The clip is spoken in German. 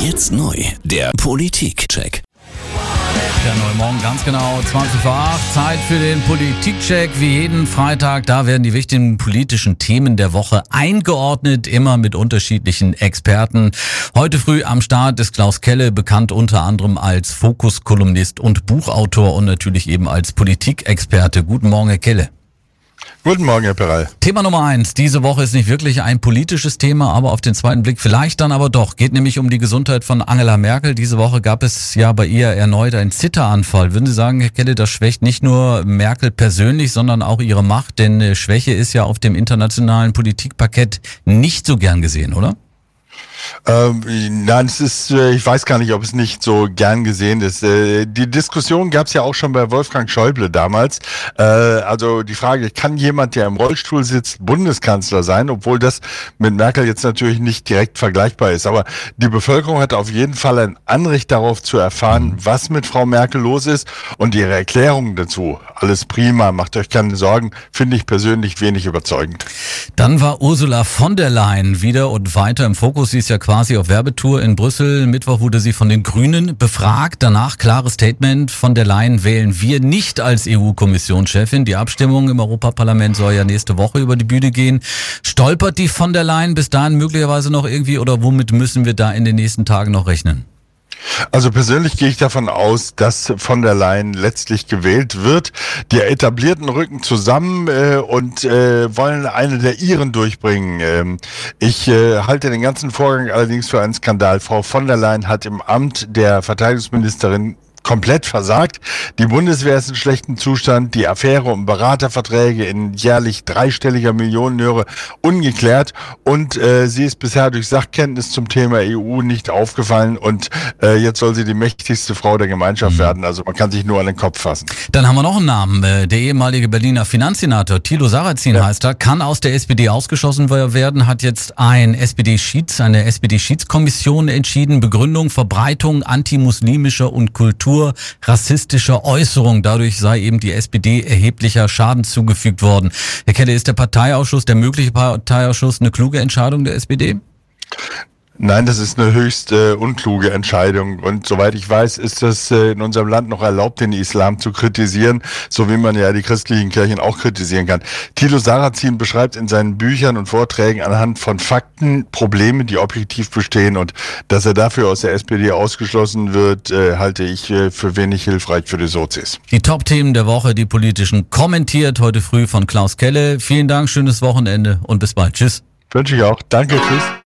Jetzt neu, der Politikcheck. Der neue Morgen, ganz genau, 20 vor 8. Zeit für den Politikcheck. Wie jeden Freitag, da werden die wichtigen politischen Themen der Woche eingeordnet, immer mit unterschiedlichen Experten. Heute früh am Start ist Klaus Kelle, bekannt unter anderem als Fokus-Kolumnist und Buchautor und natürlich eben als Politikexperte. Guten Morgen, Herr Kelle. Guten Morgen, Herr Peral. Thema Nummer eins. Diese Woche ist nicht wirklich ein politisches Thema, aber auf den zweiten Blick vielleicht dann aber doch. Geht nämlich um die Gesundheit von Angela Merkel. Diese Woche gab es ja bei ihr erneut einen Zitteranfall. Würden Sie sagen, Herr Kelle, das schwächt nicht nur Merkel persönlich, sondern auch ihre Macht? Denn Schwäche ist ja auf dem internationalen Politikparkett nicht so gern gesehen, oder? Ähm, nein, es ist, äh, ich weiß gar nicht, ob es nicht so gern gesehen ist. Äh, die Diskussion gab es ja auch schon bei Wolfgang Schäuble damals. Äh, also die Frage, kann jemand, der im Rollstuhl sitzt, Bundeskanzler sein, obwohl das mit Merkel jetzt natürlich nicht direkt vergleichbar ist. Aber die Bevölkerung hat auf jeden Fall ein Anrecht darauf zu erfahren, was mit Frau Merkel los ist und ihre Erklärungen dazu. Alles prima, macht euch keine Sorgen, finde ich persönlich wenig überzeugend. Dann war Ursula von der Leyen wieder und weiter im Fokus. Sie ist ja quasi auf Werbetour in Brüssel. Mittwoch wurde sie von den Grünen befragt. Danach klares Statement von der Leyen wählen wir nicht als EU-Kommissionschefin. Die Abstimmung im Europaparlament soll ja nächste Woche über die Bühne gehen. Stolpert die von der Leyen bis dahin möglicherweise noch irgendwie oder womit müssen wir da in den nächsten Tagen noch rechnen? Also persönlich gehe ich davon aus, dass von der Leyen letztlich gewählt wird. Die etablierten rücken zusammen äh, und äh, wollen eine der ihren durchbringen. Ähm, ich äh, halte den ganzen Vorgang allerdings für einen Skandal. Frau von der Leyen hat im Amt der Verteidigungsministerin komplett versagt. Die Bundeswehr ist in schlechtem Zustand. Die Affäre um Beraterverträge in jährlich dreistelliger Millionenhöhe ungeklärt. Und äh, sie ist bisher durch Sachkenntnis zum Thema EU nicht aufgefallen. Und äh, jetzt soll sie die mächtigste Frau der Gemeinschaft mhm. werden. Also man kann sich nur an den Kopf fassen. Dann haben wir noch einen Namen. Äh, der ehemalige Berliner Finanzsenator Thilo Sarrazin ja. heißt er, kann aus der SPD ausgeschossen werden, hat jetzt ein SPD-Schieds, eine SPD-Schiedskommission entschieden. Begründung, Verbreitung antimuslimischer und Kultur nur rassistischer Äußerung. Dadurch sei eben die SPD erheblicher Schaden zugefügt worden. Herr Kelle, ist der Parteiausschuss, der mögliche Parteiausschuss eine kluge Entscheidung der SPD? Nein, das ist eine höchst äh, unkluge Entscheidung. Und soweit ich weiß, ist das äh, in unserem Land noch erlaubt, den Islam zu kritisieren, so wie man ja die christlichen Kirchen auch kritisieren kann. Thilo Sarrazin beschreibt in seinen Büchern und Vorträgen anhand von Fakten Probleme, die objektiv bestehen. Und dass er dafür aus der SPD ausgeschlossen wird, äh, halte ich äh, für wenig hilfreich für die Sozis. Die Top-Themen der Woche, die politischen, kommentiert heute früh von Klaus Kelle. Vielen Dank, schönes Wochenende und bis bald. Tschüss. Wünsche ich auch. Danke, tschüss.